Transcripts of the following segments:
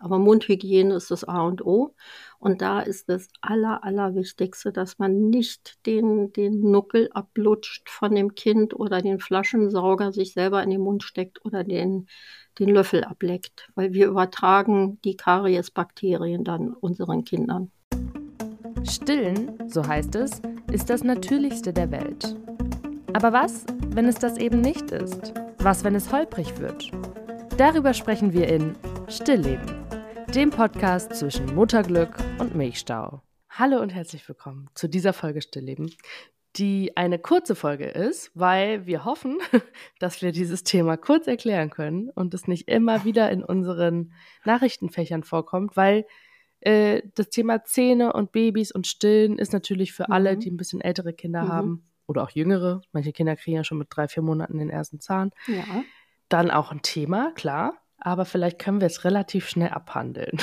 Aber Mundhygiene ist das A und O. Und da ist das Aller, Allerwichtigste, dass man nicht den, den Nuckel ablutscht von dem Kind oder den Flaschensauger sich selber in den Mund steckt oder den, den Löffel ableckt. Weil wir übertragen die Kariesbakterien dann unseren Kindern. Stillen, so heißt es, ist das Natürlichste der Welt. Aber was, wenn es das eben nicht ist? Was, wenn es holprig wird? Darüber sprechen wir in Stillleben, dem Podcast zwischen Mutterglück und Milchstau. Hallo und herzlich willkommen zu dieser Folge Stillleben, die eine kurze Folge ist, weil wir hoffen, dass wir dieses Thema kurz erklären können und es nicht immer wieder in unseren Nachrichtenfächern vorkommt, weil äh, das Thema Zähne und Babys und Stillen ist natürlich für mhm. alle, die ein bisschen ältere Kinder mhm. haben oder auch jüngere. Manche Kinder kriegen ja schon mit drei, vier Monaten den ersten Zahn. Ja. Dann auch ein Thema, klar. Aber vielleicht können wir es relativ schnell abhandeln.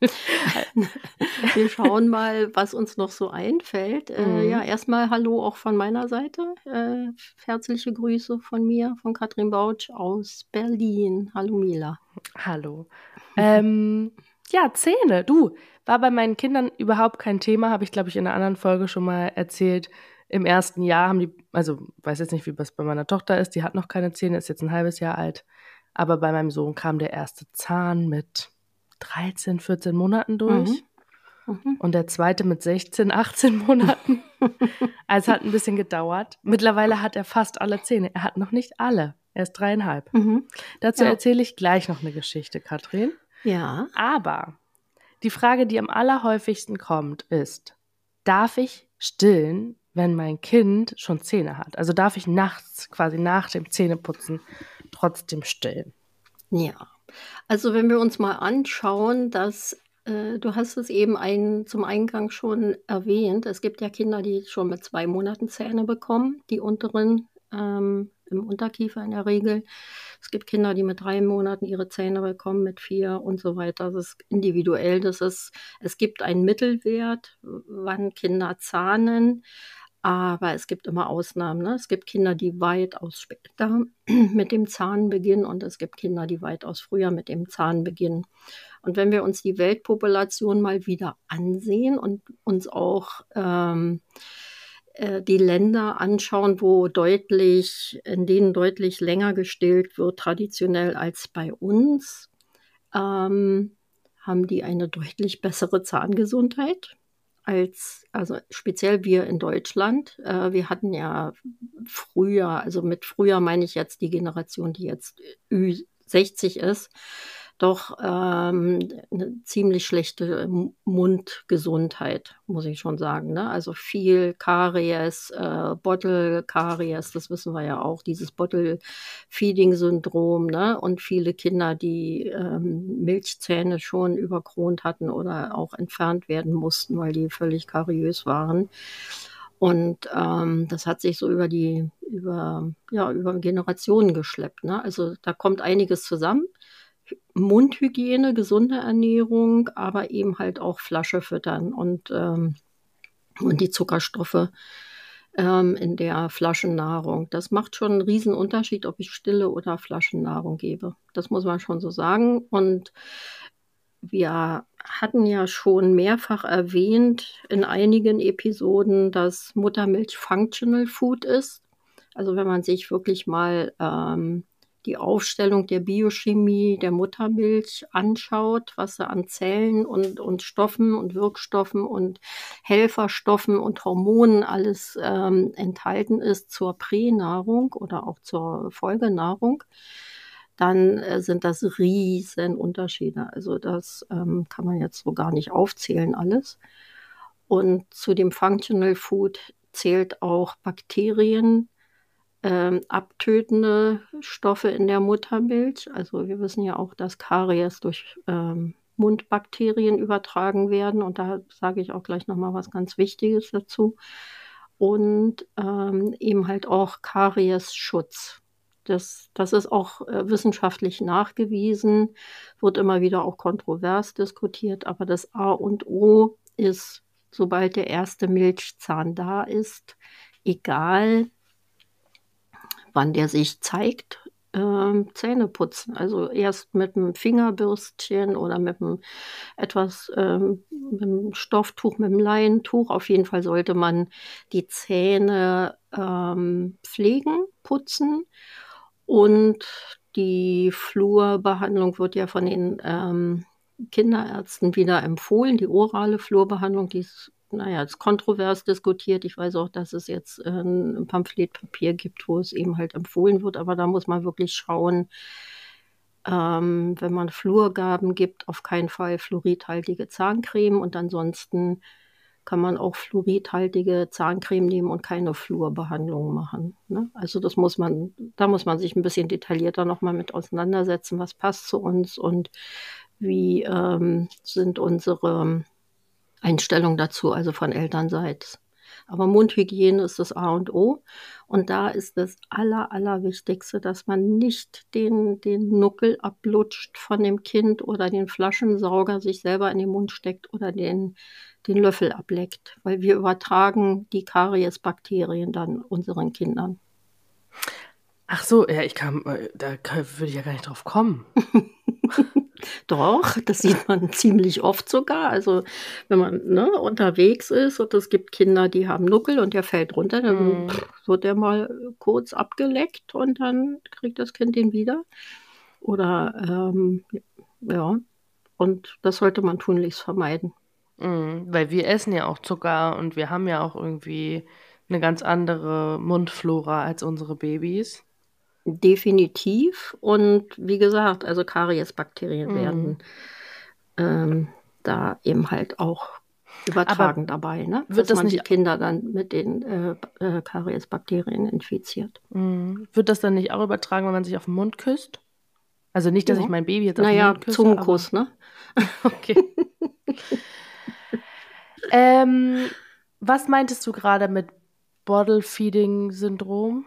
wir schauen mal, was uns noch so einfällt. Äh, mhm. Äh, ja, erstmal Hallo auch von meiner Seite. Äh, herzliche Grüße von mir, von Katrin Bautsch aus Berlin. Hallo Mila. Hallo. ähm, ja, Zähne. Du, war bei meinen Kindern überhaupt kein Thema, habe ich, glaube ich, in einer anderen Folge schon mal erzählt. Im ersten Jahr haben die, also weiß jetzt nicht, wie das bei meiner Tochter ist, die hat noch keine Zähne, ist jetzt ein halbes Jahr alt. Aber bei meinem Sohn kam der erste Zahn mit 13, 14 Monaten durch. Mhm. Mhm. Und der zweite mit 16, 18 Monaten. also es hat ein bisschen gedauert. Mittlerweile hat er fast alle Zähne. Er hat noch nicht alle. Er ist dreieinhalb. Mhm. Dazu ja. erzähle ich gleich noch eine Geschichte, Katrin. Ja. Aber die Frage, die am allerhäufigsten kommt, ist, darf ich stillen, wenn mein Kind schon Zähne hat? Also darf ich nachts, quasi nach dem Zähneputzen, trotzdem stillen? Ja. Also wenn wir uns mal anschauen, dass äh, du hast es eben ein, zum Eingang schon erwähnt, es gibt ja Kinder, die schon mit zwei Monaten Zähne bekommen, die unteren ähm, im Unterkiefer in der Regel. Es gibt Kinder, die mit drei Monaten ihre Zähne bekommen, mit vier und so weiter. Das ist individuell. Das ist, es gibt einen Mittelwert, wann Kinder zahnen. Aber es gibt immer Ausnahmen. Ne? Es gibt Kinder, die weitaus später mit dem Zahn beginnen und es gibt Kinder, die weitaus früher mit dem Zahn beginnen. Und wenn wir uns die Weltpopulation mal wieder ansehen und uns auch ähm, äh, die Länder anschauen, wo deutlich, in denen deutlich länger gestillt wird, traditionell als bei uns, ähm, haben die eine deutlich bessere Zahngesundheit als, also speziell wir in Deutschland. Äh, wir hatten ja früher, also mit früher meine ich jetzt die Generation, die jetzt Ü60 ist, doch ähm, eine ziemlich schlechte Mundgesundheit, muss ich schon sagen. Ne? Also viel Karies, äh, Bottle-Karies, das wissen wir ja auch, dieses Bottle-Feeding-Syndrom ne? und viele Kinder, die ähm, Milchzähne schon überkront hatten oder auch entfernt werden mussten, weil die völlig kariös waren. Und ähm, das hat sich so über die, über, ja, über Generationen geschleppt. Ne? Also da kommt einiges zusammen. Mundhygiene, gesunde Ernährung, aber eben halt auch Flasche füttern und, ähm, und die Zuckerstoffe ähm, in der Flaschennahrung. Das macht schon einen riesen Unterschied, ob ich stille oder Flaschennahrung gebe. Das muss man schon so sagen. Und wir hatten ja schon mehrfach erwähnt in einigen Episoden, dass Muttermilch Functional Food ist. Also wenn man sich wirklich mal ähm, die Aufstellung der Biochemie der Muttermilch anschaut, was da an Zellen und, und Stoffen und Wirkstoffen und Helferstoffen und Hormonen alles ähm, enthalten ist zur Pränahrung oder auch zur Folgenahrung, dann äh, sind das riesen Unterschiede. Also das ähm, kann man jetzt so gar nicht aufzählen alles. Und zu dem Functional Food zählt auch Bakterien, ähm, abtötende Stoffe in der Muttermilch. Also wir wissen ja auch, dass Karies durch ähm, Mundbakterien übertragen werden. Und da sage ich auch gleich nochmal was ganz Wichtiges dazu. Und ähm, eben halt auch Kariesschutz. Das, das ist auch äh, wissenschaftlich nachgewiesen, wird immer wieder auch kontrovers diskutiert, aber das A und O ist, sobald der erste Milchzahn da ist, egal wann der sich zeigt, ähm, Zähne putzen. Also erst mit einem Fingerbürstchen oder mit einem etwas ähm, mit einem Stofftuch, mit einem Leintuch. Auf jeden Fall sollte man die Zähne ähm, pflegen, putzen. Und die Flurbehandlung wird ja von den ähm, Kinderärzten wieder empfohlen. Die orale Flurbehandlung, die ist naja, ist kontrovers diskutiert. Ich weiß auch, dass es jetzt äh, ein Pamphletpapier gibt, wo es eben halt empfohlen wird, aber da muss man wirklich schauen, ähm, wenn man Fluorgaben gibt, auf keinen Fall fluoridhaltige Zahncreme und ansonsten kann man auch fluoridhaltige Zahncreme nehmen und keine Flurbehandlung machen. Ne? Also das muss man, da muss man sich ein bisschen detaillierter nochmal mit auseinandersetzen, was passt zu uns und wie ähm, sind unsere Einstellung dazu, also von Elternseits. Aber Mundhygiene ist das A und O. Und da ist das Aller, Allerwichtigste, dass man nicht den, den Nuckel ablutscht von dem Kind oder den Flaschensauger sich selber in den Mund steckt oder den, den Löffel ableckt. Weil wir übertragen die Kariesbakterien dann unseren Kindern. Ach so, ja, ich kam, äh, da würde ich ja gar nicht drauf kommen. Doch, das sieht man ziemlich oft sogar. Also wenn man ne, unterwegs ist und es gibt Kinder, die haben Nuckel und der fällt runter, dann mm. wird der mal kurz abgeleckt und dann kriegt das Kind den wieder. Oder ähm, ja, und das sollte man tunlichst vermeiden. Mm, weil wir essen ja auch Zucker und wir haben ja auch irgendwie eine ganz andere Mundflora als unsere Babys. Definitiv. Und wie gesagt, also Kariesbakterien mhm. werden ähm, da eben halt auch übertragen Aber dabei, ne? Wird Dass das man nicht die Kinder dann mit den äh, äh, Kariesbakterien infiziert. Mhm. Wird das dann nicht auch übertragen, wenn man sich auf den Mund küsst? Also nicht, dass ja. ich mein Baby jetzt auf naja, den Mund küsse. Zungenkuss, aber... ne? okay. ähm, was meintest du gerade mit Bottle Feeding Syndrom?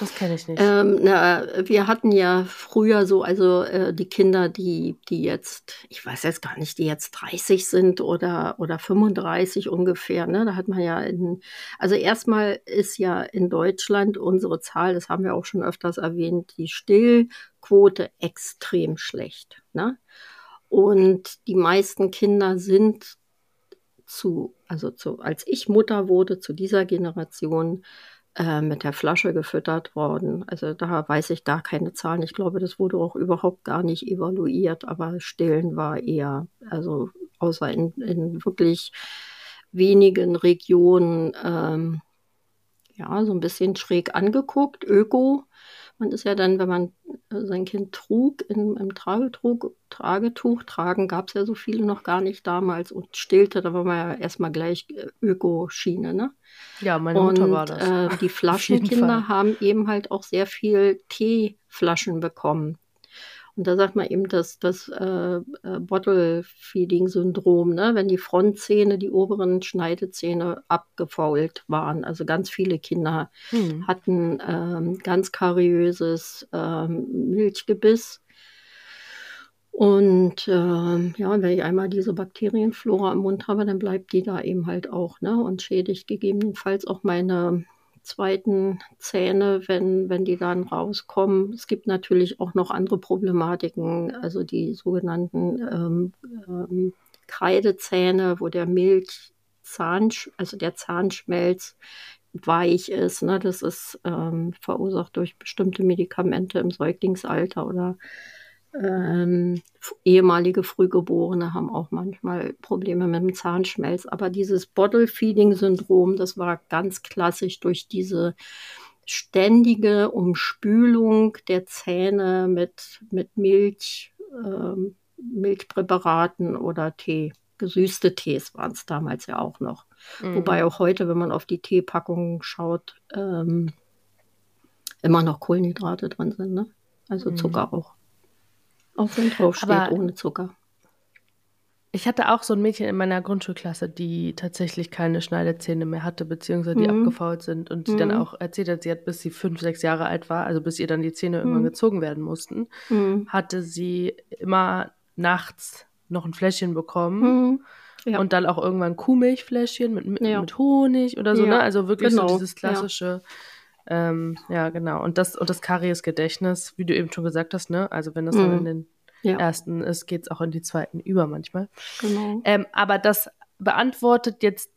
Das kenne ich nicht. Ähm, na, wir hatten ja früher so, also äh, die Kinder, die, die jetzt, ich weiß jetzt gar nicht, die jetzt 30 sind oder, oder 35 ungefähr, ne? Da hat man ja in, also erstmal ist ja in Deutschland unsere Zahl, das haben wir auch schon öfters erwähnt, die Stillquote extrem schlecht. Ne? Und die meisten Kinder sind zu, also zu, als ich Mutter wurde, zu dieser Generation, äh, mit der Flasche gefüttert worden. Also da weiß ich da keine Zahlen. Ich glaube, das wurde auch überhaupt gar nicht evaluiert, aber Stillen war eher, also außer in, in wirklich wenigen Regionen, ähm, ja, so ein bisschen schräg angeguckt, öko. Man ist ja dann, wenn man äh, sein Kind trug, in, im Tragetuch, Tragetuch tragen gab es ja so viele noch gar nicht damals und stillte, da war man ja erstmal gleich äh, Ökoschiene, ne? Ja, meine und, Mutter war das. Äh, die Flaschenkinder haben eben halt auch sehr viel Teeflaschen bekommen. Und da sagt man eben das, das äh, äh, Bottle-Feeding-Syndrom, ne? wenn die Frontzähne, die oberen Schneidezähne abgefault waren. Also ganz viele Kinder hm. hatten ähm, ganz kariöses ähm, Milchgebiss. Und ähm, ja, wenn ich einmal diese Bakterienflora im Mund habe, dann bleibt die da eben halt auch ne? und schädigt gegebenenfalls auch meine zweiten Zähne, wenn, wenn die dann rauskommen. Es gibt natürlich auch noch andere Problematiken, also die sogenannten ähm, ähm, Kreidezähne, wo der Milchzahn, also der Zahnschmelz weich ist. Ne? Das ist ähm, verursacht durch bestimmte Medikamente im Säuglingsalter oder ähm, ehemalige Frühgeborene haben auch manchmal Probleme mit dem Zahnschmelz. Aber dieses Bottle-Feeding-Syndrom, das war ganz klassisch durch diese ständige Umspülung der Zähne mit, mit Milch, ähm, Milchpräparaten oder Tee. Gesüßte Tees waren es damals ja auch noch. Mhm. Wobei auch heute, wenn man auf die Teepackungen schaut, ähm, immer noch Kohlenhydrate drin sind. Ne? Also Zucker mhm. auch. Auch wenn draufsteht, Aber ohne Zucker. Ich hatte auch so ein Mädchen in meiner Grundschulklasse, die tatsächlich keine Schneidezähne mehr hatte, beziehungsweise die mhm. abgefault sind und die mhm. dann auch erzählt hat, sie hat, bis sie fünf, sechs Jahre alt war, also bis ihr dann die Zähne mhm. irgendwann gezogen werden mussten, mhm. hatte sie immer nachts noch ein Fläschchen bekommen. Mhm. Ja. Und dann auch irgendwann Kuhmilchfläschchen mit, mit, ja. mit Honig oder so, ja. ne? Also wirklich genau. so dieses klassische Ähm, ja, genau. Und das, und das Karies-Gedächtnis, wie du eben schon gesagt hast, ne? Also wenn das dann Mhm. in den Ja. ersten ist, geht es auch in die zweiten über manchmal. Genau. Ähm, aber das beantwortet jetzt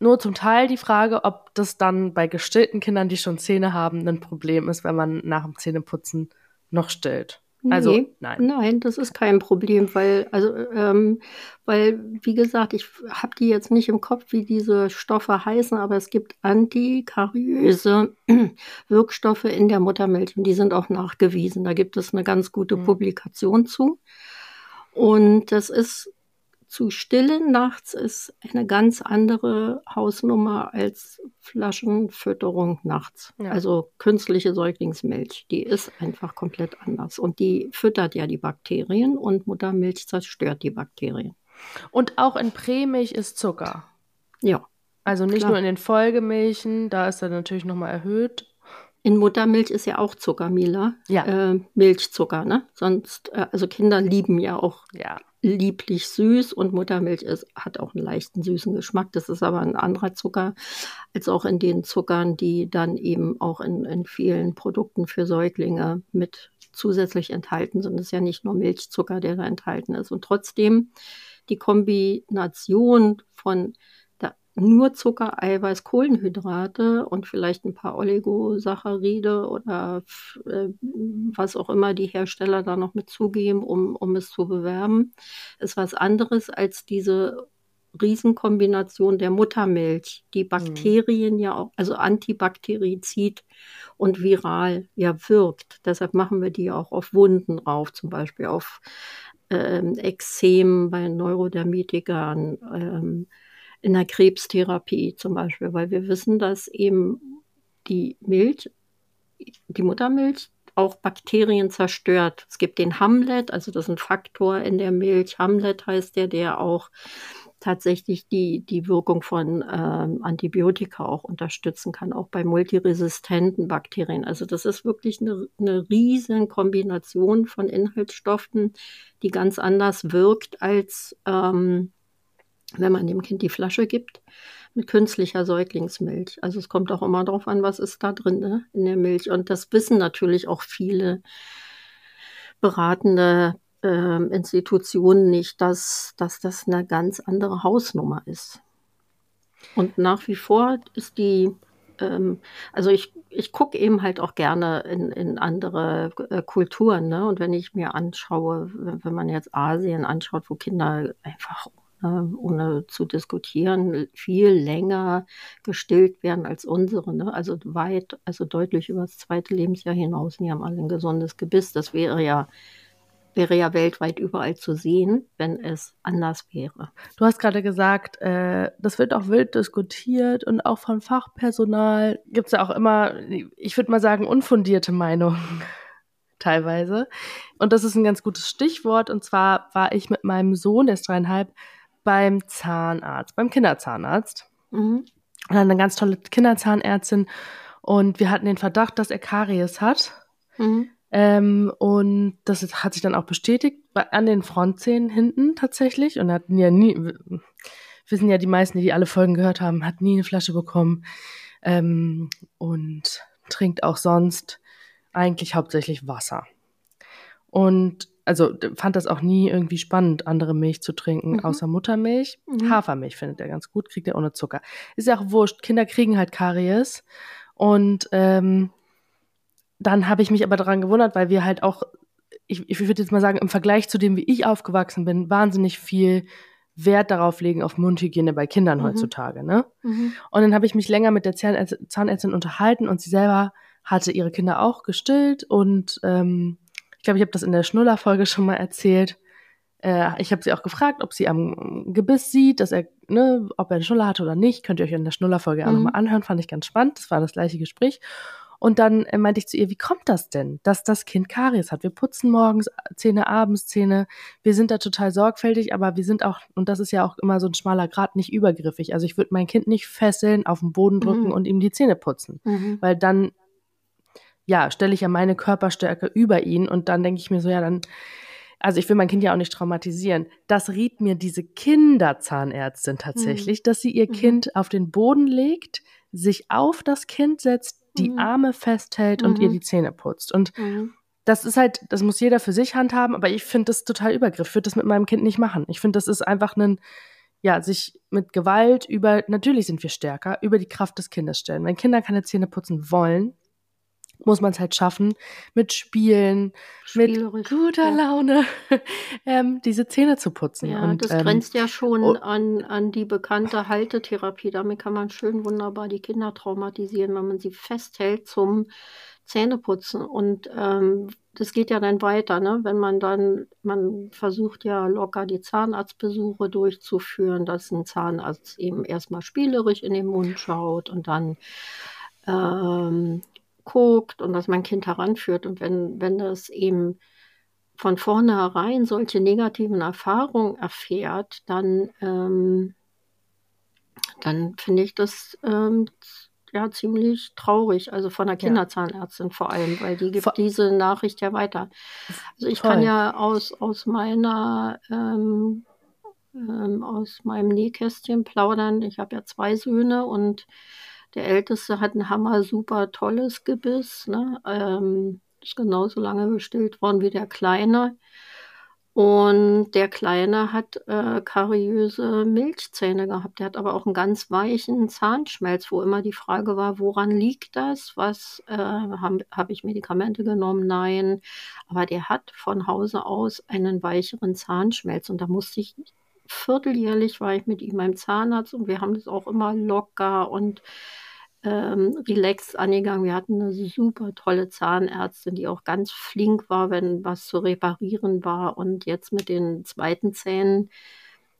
nur zum Teil die Frage, ob das dann bei gestillten Kindern, die schon Zähne haben, ein Problem ist, wenn man nach dem Zähneputzen noch stillt. Also, Nee, nein. Nein, das ist kein Problem, weil, also, ähm, weil, wie gesagt, ich habe die jetzt nicht im Kopf, wie diese Stoffe heißen, aber es gibt antikariöse Wirkstoffe in der Muttermilch und die sind auch nachgewiesen. Da gibt es eine ganz gute Mhm. Publikation zu. Und das ist zu stillen nachts ist eine ganz andere Hausnummer als Flaschenfütterung nachts. Ja. Also künstliche Säuglingsmilch, die ist einfach komplett anders. Und die füttert ja die Bakterien und Muttermilch zerstört die Bakterien. Und auch in Prämilch ist Zucker. Ja. Also nicht Klar. nur in den Folgemilchen, da ist er natürlich nochmal erhöht. In Muttermilch ist ja auch Zucker, Mila. Ja. Äh, Milchzucker, ne? Sonst, äh, also Kinder lieben ja auch Ja. lieblich süß und Muttermilch ist, hat auch einen leichten süßen Geschmack. Das ist aber ein anderer Zucker als auch in den Zuckern, die dann eben auch in, in vielen Produkten für Säuglinge mit zusätzlich enthalten sind. Es ist ja nicht nur Milchzucker, der da enthalten ist. Und trotzdem die Kombination von nur Zucker, Eiweiß, Kohlenhydrate und vielleicht ein paar Oligosaccharide oder äh, was auch immer die Hersteller da noch mit zugeben, um, um es zu bewerben, ist was anderes als diese Riesenkombination der Muttermilch, die Bakterien ja auch, also Antibakterizid und viral ja wirkt. Deshalb machen wir die auch auf Wunden drauf, zum Beispiel auf ähm, Ekzem bei Neurodermitikern, ähm, in der Krebstherapie zum Beispiel, weil wir wissen, dass eben die Milch, die Muttermilch auch Bakterien zerstört. Es gibt den Hamlet, also das ist ein Faktor in der Milch. Hamlet heißt der, der auch tatsächlich die, die Wirkung von ähm, Antibiotika auch unterstützen kann, auch bei multiresistenten Bakterien. Also das ist wirklich eine, eine riesen Kombination von Inhaltsstoffen, die ganz anders wirkt, als ähm, wenn man dem Kind die Flasche gibt mit künstlicher Säuglingsmilch. Also es kommt auch immer darauf an, was ist da drin ne, in der Milch. Und das wissen natürlich auch viele beratende ähm, Institutionen nicht, dass, dass das eine ganz andere Hausnummer ist. Und nach wie vor ist die, ähm, also ich, ich gucke eben halt auch gerne in, in andere äh, Kulturen. Ne? Und wenn ich mir anschaue, wenn, man jetzt Asien anschaut, wo Kinder einfach äh, ohne zu diskutieren, viel länger gestillt werden als unsere. Ne? Also weit, also deutlich über das zweite Lebensjahr hinaus. Die haben alle ein gesundes Gebiss. Das wäre ja wäre ja weltweit überall zu sehen, wenn es anders wäre. Du hast gerade gesagt, äh, das wird auch wild diskutiert und auch von Fachpersonal gibt es ja auch immer, ich würde mal sagen, unfundierte Meinungen teilweise. Und das ist ein ganz gutes Stichwort. Und zwar war ich mit meinem Sohn, der ist dreieinhalb, beim Zahnarzt, beim Kinderzahnarzt. Mhm. Und eine ganz tolle Kinderzahnärztin. Und wir hatten den Verdacht, dass er Karies hat. Mhm. Ähm, und das hat sich dann auch bestätigt bei, an den Frontzähnen hinten tatsächlich. Und er hat ja nie, wissen ja die meisten, die alle Folgen gehört haben, hat nie eine Flasche bekommen. Ähm, und trinkt auch sonst eigentlich hauptsächlich Wasser. Und also fand das auch nie irgendwie spannend, andere Milch zu trinken, Mhm. außer Muttermilch. Mhm. Hafermilch findet er ganz gut, kriegt er ohne Zucker. Ist ja auch wurscht, Kinder kriegen halt Karies. Und ähm, dann habe ich mich aber daran gewundert, weil wir halt auch, ich, ich würde jetzt mal sagen, im Vergleich zu dem, wie ich aufgewachsen bin, wahnsinnig viel Wert darauf legen auf Mundhygiene bei Kindern Mhm. heutzutage. Ne? Mhm. Und dann habe ich mich länger mit der Zahnärz Zahnärztin unterhalten und sie selber hatte ihre Kinder auch gestillt und ähm, ich glaube, ich habe das in der Schnuller-Folge schon mal erzählt. Äh, ich habe sie auch gefragt, ob sie am Gebiss sieht, dass er, ne, ob er eine Schnuller hatte oder nicht. Könnt ihr euch in der Schnuller-Folge auch Mhm. nochmal anhören, fand ich ganz spannend. Das war das gleiche Gespräch. Und dann äh, meinte ich zu ihr, wie kommt das denn, dass das Kind Karies hat? Wir putzen morgens Zähne, abends Zähne. Wir sind da total sorgfältig, aber wir sind auch, und das ist ja auch immer so ein schmaler Grad, nicht übergriffig. Also ich würde mein Kind nicht fesseln, auf den Boden drücken Mhm. und ihm die Zähne putzen. Mhm. Weil dann, ja, stelle ich ja meine Körperstärke über ihn und dann denke ich mir so, ja, dann, also ich will mein Kind ja auch nicht traumatisieren. Das riet mir diese Kinderzahnärztin tatsächlich, dass sie ihr Mhm. Kind auf den Boden legt, sich auf das Kind setzt, die Mhm. Arme festhält und ihr Mhm. die Zähne putzt. Und Mhm. das ist halt, das muss jeder für sich handhaben, aber ich finde das total übergriff. Ich würde das mit meinem Kind nicht machen. Ich finde, das ist einfach ein, ja, sich mit Gewalt über, natürlich sind wir stärker, über die Kraft des Kindes stellen. Wenn Kinder keine Zähne putzen wollen, muss man es halt schaffen, mit Spielen, mit guter. Laune, ähm, diese Zähne zu putzen. Ja, und, das ähm, grenzt ja schon oh. an, an die bekannte Haltetherapie. Damit kann man schön wunderbar die Kinder traumatisieren, wenn man sie festhält zum Zähneputzen. Und ähm, das geht ja dann weiter, ne? Wenn man dann, man versucht ja locker die Zahnarztbesuche durchzuführen, dass ein Zahnarzt eben erstmal spielerisch in den Mund schaut und dann ähm, guckt und dass mein Kind heranführt. Und wenn, wenn das eben von vornherein solche negativen Erfahrungen erfährt, dann, ähm, dann finde ich das ähm, ja ziemlich traurig, also von der. Kinderzahnärztin vor allem, weil die gibt Vor- diese Nachricht ja weiter. Also ich kann Voll. ja aus, aus meiner ähm, ähm, aus meinem Nähkästchen plaudern. Ich habe ja zwei Söhne und der Älteste hat ein hammer super tolles Gebiss. Ne? Ähm, ist genauso lange gestillt worden wie der Kleine. Und der Kleine hat äh, kariöse Milchzähne gehabt. Der hat aber auch einen ganz weichen Zahnschmelz, wo immer die Frage war, woran liegt das? Was äh, habe hab ich Medikamente genommen? Nein. Aber der hat von Hause aus einen weicheren Zahnschmelz. Und da musste ich vierteljährlich war ich mit ihm beim Zahnarzt und wir haben das auch immer locker und ähm, relaxed angegangen. Wir hatten eine super tolle Zahnärztin, die auch ganz flink war, wenn was zu reparieren war. Und jetzt mit den zweiten Zähnen,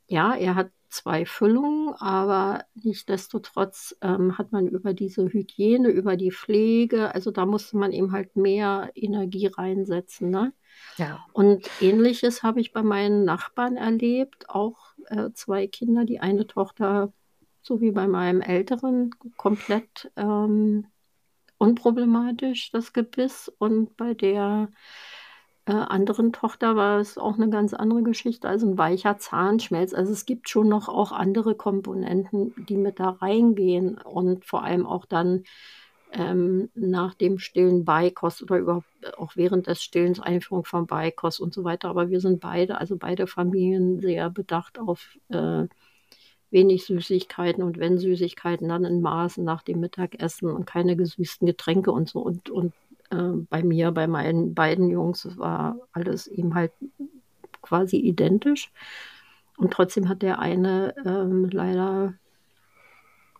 ja, er hat zwei Füllungen, aber nichtsdestotrotz ähm, hat man über diese Hygiene, über die Pflege, also da musste man eben halt mehr Energie reinsetzen. Ne? Ja. Und ähnliches habe ich bei meinen Nachbarn erlebt, auch äh, zwei Kinder, die eine Tochter, so wie bei meinem Älteren, komplett ähm, unproblematisch, das Gebiss. Und bei der äh, anderen Tochter war es auch eine ganz andere Geschichte, also ein weicher Zahnschmelz. Also es gibt schon noch auch andere Komponenten, die mit da reingehen und vor allem auch dann ähm, nach dem stillen Beikost oder überhaupt auch während des Stillens Einführung von Beikost und so weiter. Aber wir sind beide, also beide Familien, sehr bedacht auf äh, wenig Süßigkeiten und wenn Süßigkeiten, dann in Maßen nach dem Mittagessen und keine gesüßten Getränke und so. Und, und äh, bei mir, bei meinen beiden Jungs, war alles eben halt quasi identisch. Und trotzdem hat der eine ähm, leider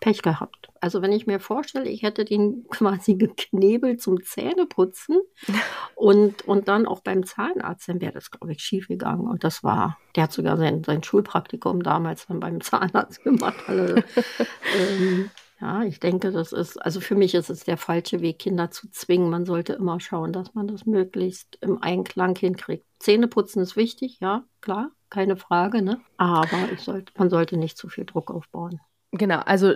Pech gehabt. Also wenn ich mir vorstelle, ich hätte den quasi geknebelt zum Zähneputzen und, und dann auch beim Zahnarzt, dann wäre das, glaube ich, schief gegangen. Und das war, der hat sogar sein, sein Schulpraktikum damals dann beim Zahnarzt gemacht. Also, ähm, ja, ich denke, das ist, also für mich ist es der falsche Weg, Kinder zu zwingen. Man sollte immer schauen, dass man das möglichst im Einklang hinkriegt. Zähneputzen ist wichtig, ja, klar, keine Frage, ne? Aber sollte, man sollte nicht zu viel Druck aufbauen. Genau, also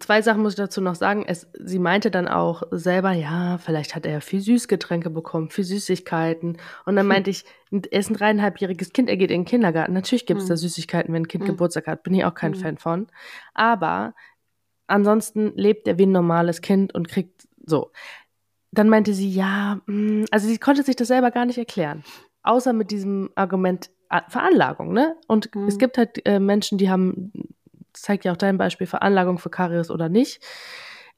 zwei Sachen muss ich dazu noch sagen. Es, sie meinte dann auch selber, ja, vielleicht hat er viel Süßgetränke bekommen, viel Süßigkeiten. Und dann meinte ich, er ist ein dreieinhalbjähriges Kind, er geht in den Kindergarten. Natürlich gibt es da Mhm. Süßigkeiten, wenn ein Kind Mhm. Geburtstag hat, bin ich auch kein Mhm. Fan von. Aber ansonsten lebt er wie ein normales Kind und kriegt so. Dann meinte sie, ja, mh, also sie konnte sich das selber gar nicht erklären. Außer mit diesem Argument äh, Veranlagung, ne? Und Mhm. es gibt halt äh, Menschen, die haben zeigt ja auch dein Beispiel, Veranlagung für Karies oder nicht.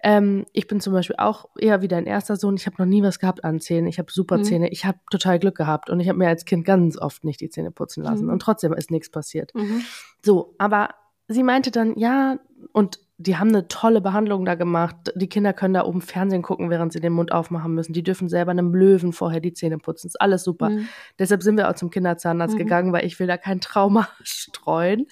Ähm, ich bin zum Beispiel auch eher wie dein erster Sohn. Ich habe noch nie was gehabt an Zähnen. Ich habe super Mhm. Zähne. Ich habe total Glück gehabt und ich habe mir als Kind ganz oft nicht die Zähne putzen lassen Mhm. und trotzdem ist nichts passiert. Mhm. So, aber sie meinte dann, ja, und die haben eine tolle Behandlung da gemacht. Die Kinder können da oben Fernsehen gucken, während sie den Mund aufmachen müssen. Die dürfen selber einem Löwen vorher die Zähne putzen. Ist alles super. Mhm. Deshalb sind wir auch zum Kinderzahnarzt Mhm. gegangen, weil ich will da kein Trauma streuen.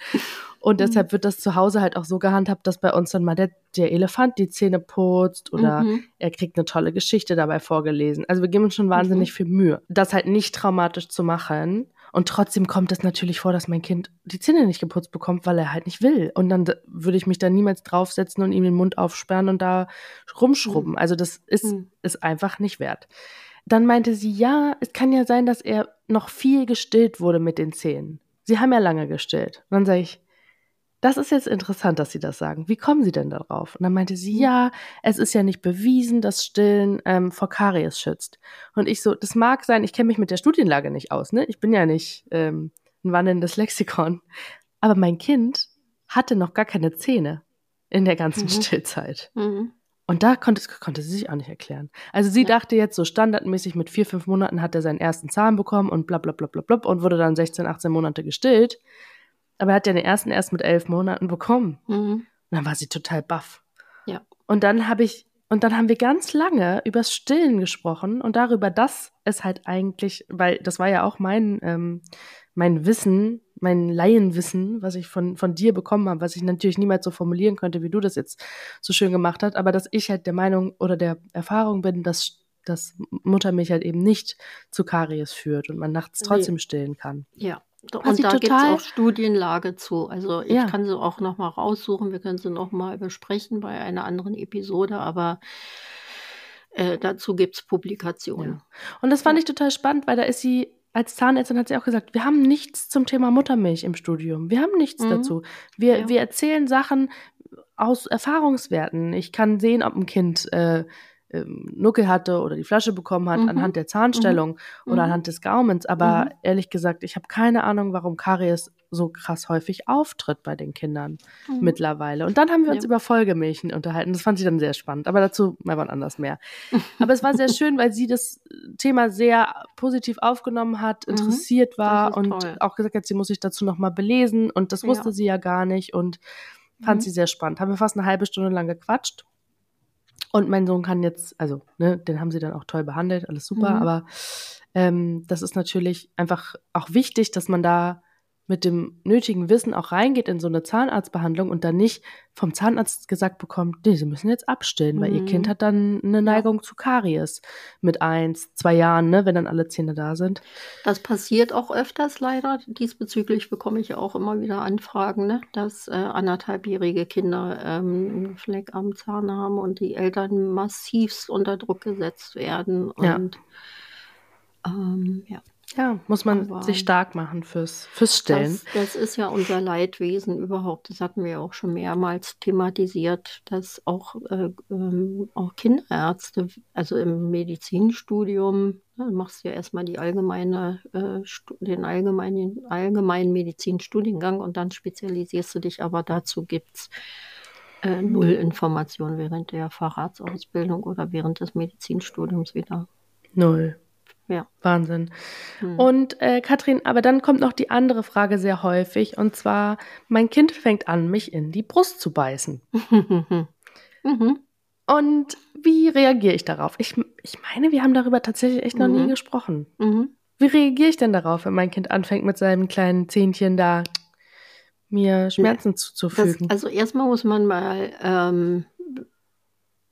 Und Mhm. deshalb wird das zu Hause halt auch so gehandhabt, dass bei uns dann mal der, der Elefant die Zähne putzt oder Mhm. er kriegt eine tolle Geschichte dabei vorgelesen. Also wir geben uns schon wahnsinnig Mhm. viel Mühe, das halt nicht traumatisch zu machen. Und trotzdem kommt es natürlich vor, dass mein Kind die Zähne nicht geputzt bekommt, weil er halt nicht will. Und dann würde ich mich da niemals draufsetzen und ihm den Mund aufsperren und da rumschrubben. Also das ist, Mhm. ist einfach nicht wert. Dann meinte sie, ja, es kann ja sein, dass er noch viel gestillt wurde mit den Zähnen. Sie haben ja lange gestillt. Und dann sage ich, das ist jetzt interessant, dass Sie das sagen. Wie kommen Sie denn darauf? Und dann meinte sie, Mhm. ja, es ist ja nicht bewiesen, dass Stillen ähm, vor Karies schützt. Und ich so, das mag sein, ich kenne mich mit der Studienlage nicht aus, ne? Ich bin ja nicht ähm, ein wandelndes Lexikon. Aber mein Kind hatte noch gar keine Zähne in der ganzen Mhm. Stillzeit. Mhm. Und da konnte, konnte sie sich auch nicht erklären. Also sie Ja. dachte jetzt so standardmäßig mit vier, fünf Monaten hat er seinen ersten Zahn bekommen und bla bla bla bla bla und wurde dann 16, 18 Monate gestillt. Aber er hat ja den ersten erst mit elf Monaten bekommen. Mhm. Und dann war sie total baff. Ja. Und dann habe ich, und dann haben wir ganz lange übers Stillen gesprochen und darüber, dass es halt eigentlich, weil das war ja auch mein, ähm, mein Wissen, mein Laienwissen, was ich von, von dir bekommen habe, was ich natürlich niemals so formulieren könnte, wie du das jetzt so schön gemacht hast, aber dass ich halt der Meinung oder der Erfahrung bin, dass, dass Muttermilch halt eben nicht zu Karies führt und man nachts Nee. trotzdem stillen kann. Ja. Was Und da gibt es auch Studienlage zu. Also ich Ja. kann sie auch noch mal raussuchen. Wir können sie noch mal besprechen bei einer anderen Episode, aber äh, dazu gibt es Publikationen. Und das fand Ja. ich total spannend, weil da ist sie, als Zahnärztin hat sie auch gesagt, wir haben nichts zum Thema Muttermilch im Studium. Wir haben nichts Mhm. dazu. Wir, Ja. wir erzählen Sachen aus Erfahrungswerten. Ich kann sehen, ob ein Kind äh, ähm, Nuckel hatte oder die Flasche bekommen hat Mhm. anhand der Zahnstellung oder Mhm. anhand des Gaumens. Aber Mhm. ehrlich gesagt, ich habe keine Ahnung, warum Karies so krass häufig auftritt bei den Kindern Mhm. mittlerweile. Und dann haben wir uns Ja. über Folgemilchen unterhalten. Das fand sie dann sehr spannend. Aber dazu mal wann anders mehr. Aber es war sehr schön, weil sie das Thema sehr positiv aufgenommen hat, Mhm. interessiert war und toll. auch gesagt hat, sie muss sich dazu nochmal belesen. Und das Ja. wusste sie ja gar nicht und fand Mhm. sie sehr spannend. Haben wir fast eine halbe Stunde lang gequatscht. Und mein Sohn kann jetzt, also, ne, den haben sie dann auch toll behandelt, alles super, Mhm. aber ähm, das ist natürlich einfach auch wichtig, dass man da mit dem nötigen Wissen auch reingeht in so eine Zahnarztbehandlung und dann nicht vom Zahnarzt gesagt bekommt, nee, sie müssen jetzt abstillen, weil ihr Mhm. Kind hat dann eine Neigung zu Karies mit eins, zwei Jahren, ne, wenn dann alle Zähne da sind. Das passiert auch öfters leider. Diesbezüglich bekomme ich ja auch immer wieder Anfragen, ne, dass äh, anderthalbjährige Kinder ähm, einen Fleck am Zahn haben und die Eltern massivst unter Druck gesetzt werden. Ja. Und ähm, ja, Ja, muss man Aber- sich stark machen fürs, fürs Stillen. das, das ist ja unser Leidwesen überhaupt. Das hatten wir ja auch schon mehrmals thematisiert, dass auch, äh, ähm, auch Kinderärzte, also im Medizinstudium, ne, du machst ja erstmal die allgemeine, äh, den allgemeinen, allgemeinen Medizinstudiengang und dann spezialisierst du dich, aber dazu gibt es äh, null Informationen während der Facharztausbildung oder während des Medizinstudiums wieder. Null. Ja. Wahnsinn. Hm. Und äh, Katrin, aber dann kommt noch die andere Frage sehr häufig, und zwar, mein Kind fängt an, mich in die Brust zu beißen. mhm. Und wie reagiere ich darauf? Ich, ich meine, wir haben darüber tatsächlich echt noch nie Mhm. gesprochen. Mhm. Wie reagiere ich denn darauf, wenn mein Kind anfängt, mit seinem kleinen Zähnchen da mir Schmerzen Das, zuzufügen? also erstmal muss man mal ähm,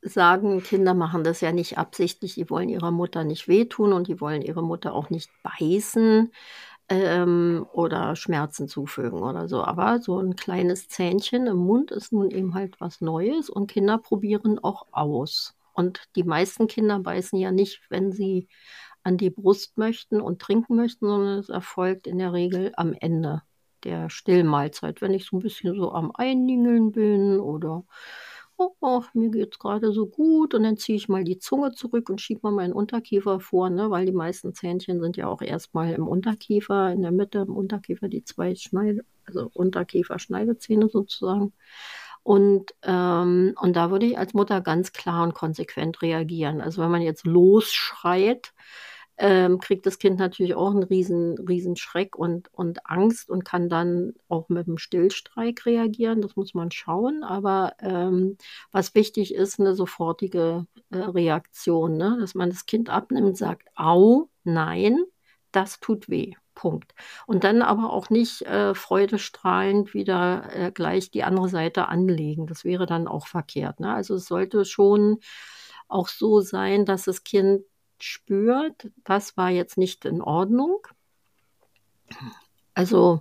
sagen, Kinder machen das ja nicht absichtlich, die wollen ihrer Mutter nicht wehtun und die wollen ihre Mutter auch nicht beißen ähm, oder Schmerzen zufügen oder so. Aber so ein kleines Zähnchen im Mund ist nun eben halt was Neues und Kinder probieren auch aus. Und die meisten Kinder beißen ja nicht, wenn sie an die Brust möchten und trinken möchten, sondern es erfolgt in der Regel am Ende der Stillmahlzeit, wenn ich so ein bisschen so am Einningeln bin oder oh, oh, mir geht's gerade so gut und dann ziehe ich mal die Zunge zurück und schiebe mal meinen Unterkiefer vor, ne, weil die meisten Zähnchen sind ja auch erstmal im Unterkiefer, in der Mitte im Unterkiefer die zwei Schneide, also Unterkiefer-Schneidezähne sozusagen. Und, ähm, und da würde ich als Mutter ganz klar und konsequent reagieren. Also wenn man jetzt losschreit, ähm, kriegt das Kind natürlich auch einen riesen, riesen Schreck und, und Angst und kann dann auch mit einem Stillstreik reagieren. Das muss man schauen. Aber ähm, was wichtig ist, eine sofortige äh, Reaktion, ne? dass man das Kind abnimmt, sagt, au, nein, das tut weh. Punkt. Und dann aber auch nicht äh, freudestrahlend wieder äh, gleich die andere Seite anlegen. Das wäre dann auch verkehrt. Ne? Also es sollte schon auch so sein, dass das Kind spürt, das war jetzt nicht in Ordnung. Also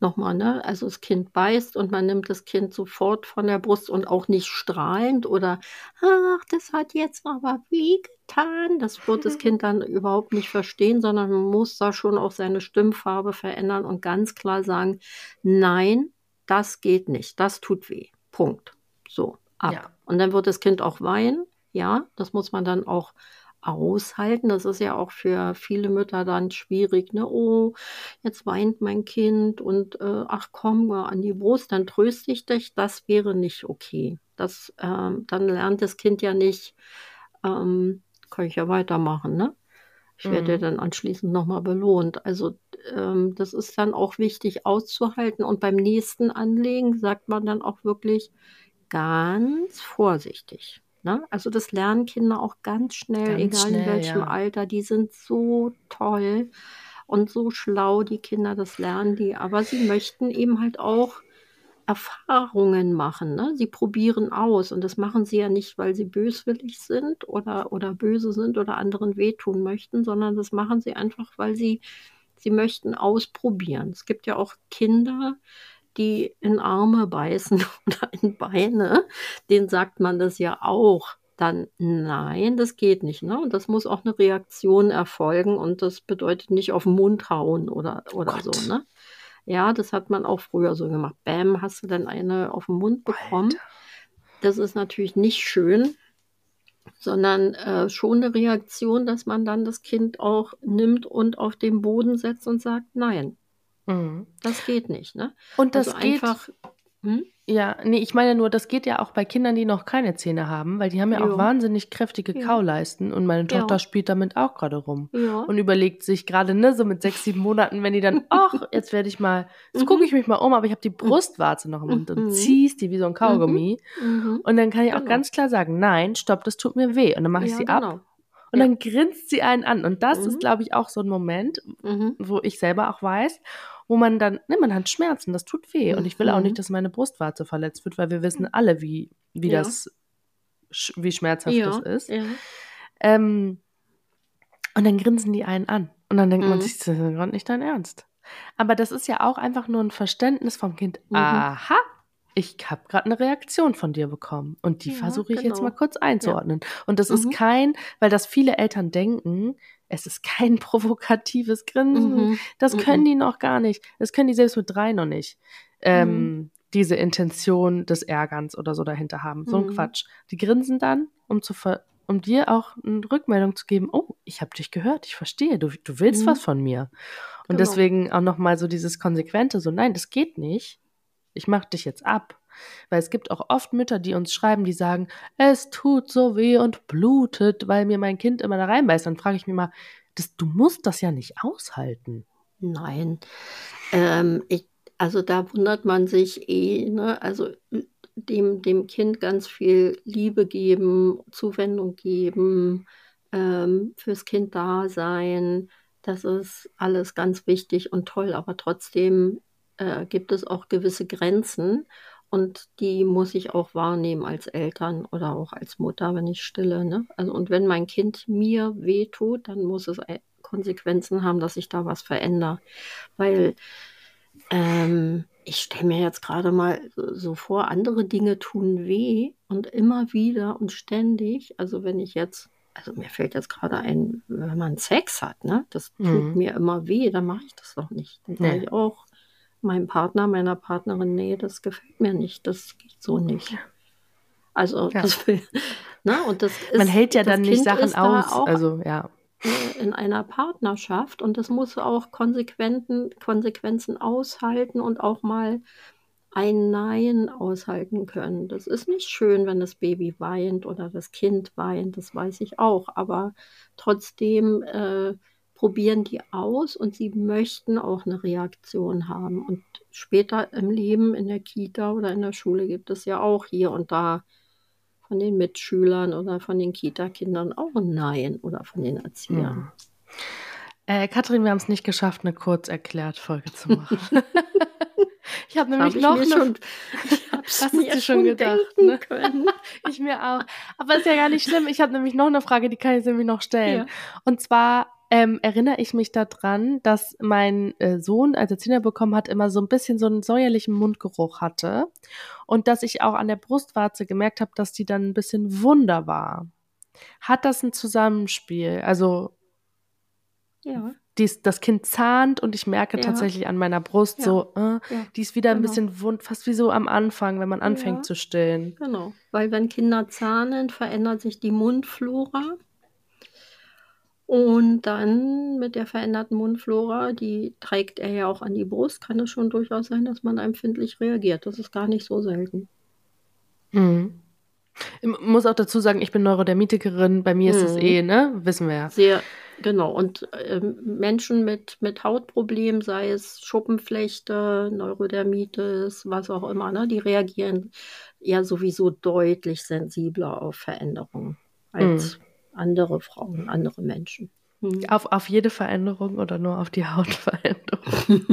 nochmal, ne? Also das Kind beißt und man nimmt das Kind sofort von der Brust und auch nicht strahlend oder ach, das hat jetzt aber wehgetan. Das wird das Kind dann überhaupt nicht verstehen, sondern man muss da schon auch seine Stimmfarbe verändern und ganz klar sagen, nein, das geht nicht, das tut weh. Punkt. So, ab. Ja. Und dann wird das Kind auch weinen. Ja, das muss man dann auch aushalten. Das ist ja auch für viele Mütter dann schwierig. Ne? Oh, jetzt weint mein Kind und äh, ach komm mal an die Brust, dann tröste ich dich. Das wäre nicht okay. Das, ähm, dann lernt das Kind ja nicht, ähm, kann ich ja weitermachen. Ne? Ich werde Mhm. dann anschließend nochmal belohnt. Also ähm, das ist dann auch wichtig auszuhalten. Und beim nächsten Anlegen sagt man dann auch wirklich ganz vorsichtig. Ne? Also das lernen Kinder auch ganz schnell, Ganz egal in schnell, welchem ja. Alter. Die sind so toll und so schlau, die Kinder, das lernen die. Aber sie möchten eben halt auch Erfahrungen machen. Ne? Sie probieren aus und das machen sie ja nicht, weil sie böswillig sind oder, oder böse sind oder anderen wehtun möchten, sondern das machen sie einfach, weil sie, sie möchten ausprobieren. Es gibt ja auch Kinder, die in Arme beißen oder in Beine, denen sagt man das ja auch. Dann nein, das geht nicht. Ne? Und das muss auch eine Reaktion erfolgen und das bedeutet nicht auf den Mund hauen oder, oder Gott. so. Ne? Ja, das hat man auch früher so gemacht. Bäm, hast du dann eine auf den Mund bekommen. Alter. Das ist natürlich nicht schön, sondern äh, schon eine Reaktion, dass man dann das Kind auch nimmt und auf den Boden setzt und sagt, nein. Das geht nicht. Ne? Und das also geht, einfach. Hm? ja, nee, ich meine nur, das geht ja auch bei Kindern, die noch keine Zähne haben, weil die haben ja auch Ja. wahnsinnig kräftige Ja. Kauleisten und meine Tochter Ja. spielt damit auch gerade rum. Und überlegt sich gerade, ne, so mit sechs, sieben Monaten, wenn die dann, ach, jetzt werde ich mal, jetzt Mhm. gucke ich mich mal um, aber ich habe die Brustwarze noch im Mund und Mhm. ziehst die wie so ein Kaugummi. Mhm. Und dann kann ich auch Genau. ganz klar sagen, nein, stopp, das tut mir weh. Und dann mache ich ja, sie genau. ab und Ja. dann grinst sie einen an. Und das Mhm. ist, glaube ich, auch so ein Moment, Mhm. wo ich selber auch weiß, wo man dann, ne, man hat Schmerzen, das tut weh. Und ich will auch Mhm. nicht, dass meine Brustwarze verletzt wird, weil wir wissen alle, wie, wie Ja. das, wie schmerzhaft Ja. das ist. Ja. Ähm, und dann grinsen die einen an. Und dann denkt man Mhm. sich, das ist gerade nicht dein Ernst. Aber das ist ja auch einfach nur ein Verständnis vom Kind. Mhm. Aha, ich habe gerade eine Reaktion von dir bekommen. Und die Ja, versuche ich jetzt genau. mal kurz einzuordnen. Und das Mhm. ist kein, weil das viele Eltern denken, es ist kein provokatives Grinsen. Mhm. Das Mhm. können die noch gar nicht. Das können die selbst mit drei noch nicht. Ähm, Mhm. Diese Intention des Ärgerns oder so dahinter haben. So ein Mhm. Quatsch. Die grinsen dann, um zu um dir auch eine Rückmeldung zu geben, oh, ich habe dich gehört, ich verstehe, du, du willst Mhm. was von mir. Und Genau. deswegen auch nochmal so dieses Konsequente, so nein, das geht nicht. Ich mach dich jetzt ab. Weil es gibt auch oft Mütter, die uns schreiben, die sagen, es tut so weh und blutet, weil mir mein Kind immer da reinbeißt. Dann frage ich mich mal, das, du musst das ja nicht aushalten. Nein. Ähm, ich, also da wundert man sich eh, ne? Also dem, dem Kind ganz viel Liebe geben, Zuwendung geben, ähm, fürs Kind da sein. Das ist alles ganz wichtig und toll, aber trotzdem äh, gibt es auch gewisse Grenzen und die muss ich auch wahrnehmen als Eltern oder auch als Mutter, wenn ich stille. Ne? Also, und wenn mein Kind mir wehtut, dann muss es äh, Konsequenzen haben, dass ich da was verändere. Weil ähm, ich stelle mir jetzt gerade mal so, so vor, andere Dinge tun weh und immer wieder und ständig. Also wenn ich jetzt, also mir fällt jetzt gerade ein, wenn man Sex hat, ne, das tut Mhm. mir immer weh, dann mache ich das doch nicht. Dann sage Nee. ich auch meinem Partner, meiner Partnerin, nee, das gefällt mir nicht, das geht so nicht. Also Ja. das will, ne, und das ist, Man hält ja dann nicht Kind Sachen aus. Also ja. äh, in einer Partnerschaft und das muss auch Konsequenten, Konsequenzen aushalten und auch mal ein Nein aushalten können. Das ist nicht schön, wenn das Baby weint oder das Kind weint, das weiß ich auch, aber trotzdem äh, probieren die aus und sie möchten auch eine Reaktion haben. Und später im Leben, in der Kita oder in der Schule gibt es ja auch hier und da von den Mitschülern oder von den Kita-Kindern auch ein Nein oder von den Erziehern. Mhm. Äh, Katrin, wir haben es nicht geschafft, eine kurz erklärt Folge zu machen. ich habe nämlich Hab noch eine schon, ich hast du schon gedacht, ne? Ich mir auch. Aber ist ja gar nicht schlimm. Ich habe nämlich noch eine Frage, die kann ich nämlich noch stellen. Ja. Und zwar ähm, erinnere ich mich daran, dass mein äh, Sohn, als er Zähne bekommen hat, immer so ein bisschen so einen säuerlichen Mundgeruch hatte. Und dass ich auch an der Brustwarze gemerkt habe, dass die dann ein bisschen wunder war. Hat das ein Zusammenspiel? Also Ja. dies, das Kind zahnt und ich merke ja. tatsächlich an meiner Brust ja. so, äh, die ist wieder genau. ein bisschen wund, fast wie so am Anfang, wenn man anfängt zu stillen. Genau, weil wenn Kinder zahnen, verändert sich die Mundflora. Und dann mit der veränderten Mundflora, die trägt er ja auch an die Brust, kann es schon durchaus sein, dass man empfindlich reagiert. Das ist gar nicht so selten. Mhm. Ich muss auch dazu sagen, ich bin Neurodermitikerin, bei mir mhm. ist es eh, ne? Wissen wir ja. Sehr, genau. Und äh, Menschen mit, mit Hautproblemen, sei es Schuppenflechte, Neurodermitis, was auch immer, ne? Die reagieren ja sowieso deutlich sensibler auf Veränderungen als mhm. Andere Frauen, andere Menschen. Mhm. Auf, auf jede Veränderung oder nur auf die Hautveränderung?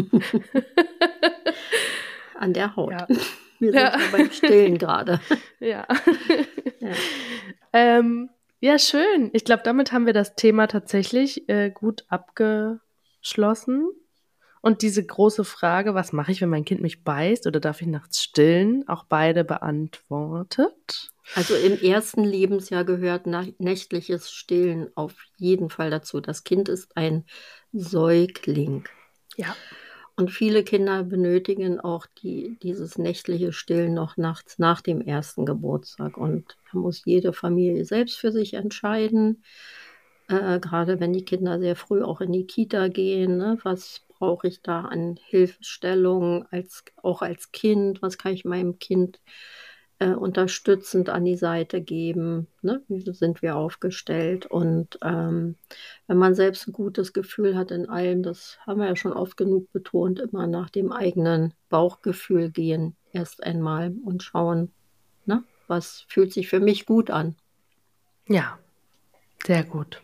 An der Haut. Ja. Wir sind ja. beim Stillen gerade. Ja. Ja. Ähm, ja, schön. Ich glaube, damit haben wir das Thema tatsächlich äh, gut abgeschlossen. Und diese große Frage, was mache ich, wenn mein Kind mich beißt oder darf ich nachts stillen, auch beide beantwortet. Also im ersten Lebensjahr gehört nächtliches Stillen auf jeden Fall dazu. Das Kind ist ein Säugling. Ja. Und viele Kinder benötigen auch die, dieses nächtliche Stillen noch nachts nach dem ersten Geburtstag. Und da muss jede Familie selbst für sich entscheiden. Äh, gerade wenn die Kinder sehr früh auch in die Kita gehen, ne? was brauche ich da an Hilfestellung als, auch als Kind, was kann ich meinem Kind äh, unterstützend an die Seite geben. Ne? Wie sind wir aufgestellt? Und ähm, wenn man selbst ein gutes Gefühl hat in allem, das haben wir ja schon oft genug betont, immer nach dem eigenen Bauchgefühl gehen erst einmal und schauen, ne? was fühlt sich für mich gut an. Ja, sehr gut.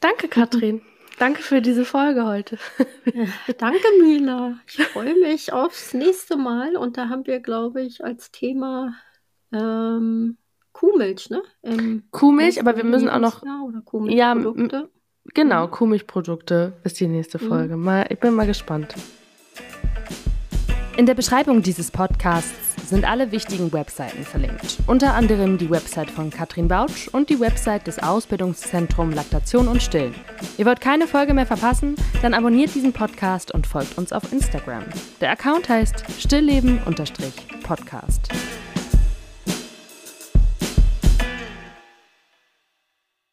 Danke, Katrin. Danke für diese Folge heute. Danke, Mila. Ich freue mich aufs nächste Mal. Und da haben wir, glaube ich, als Thema ähm, Kuhmilch, ne? Im Kuhmilch, aber wir müssen auch noch. Oder Kuhmilchprodukte. Ja, genau, mhm. Kuhmilchprodukte ist die nächste mhm. Folge. Mal, ich bin mal gespannt. In der Beschreibung dieses Podcasts sind alle wichtigen Webseiten verlinkt. Unter anderem die Website von Katrin Bautsch und die Website des Ausbildungszentrums Laktation und Stillen. Ihr wollt keine Folge mehr verpassen? Dann abonniert diesen Podcast und folgt uns auf Instagram. Der Account heißt stillleben-podcast.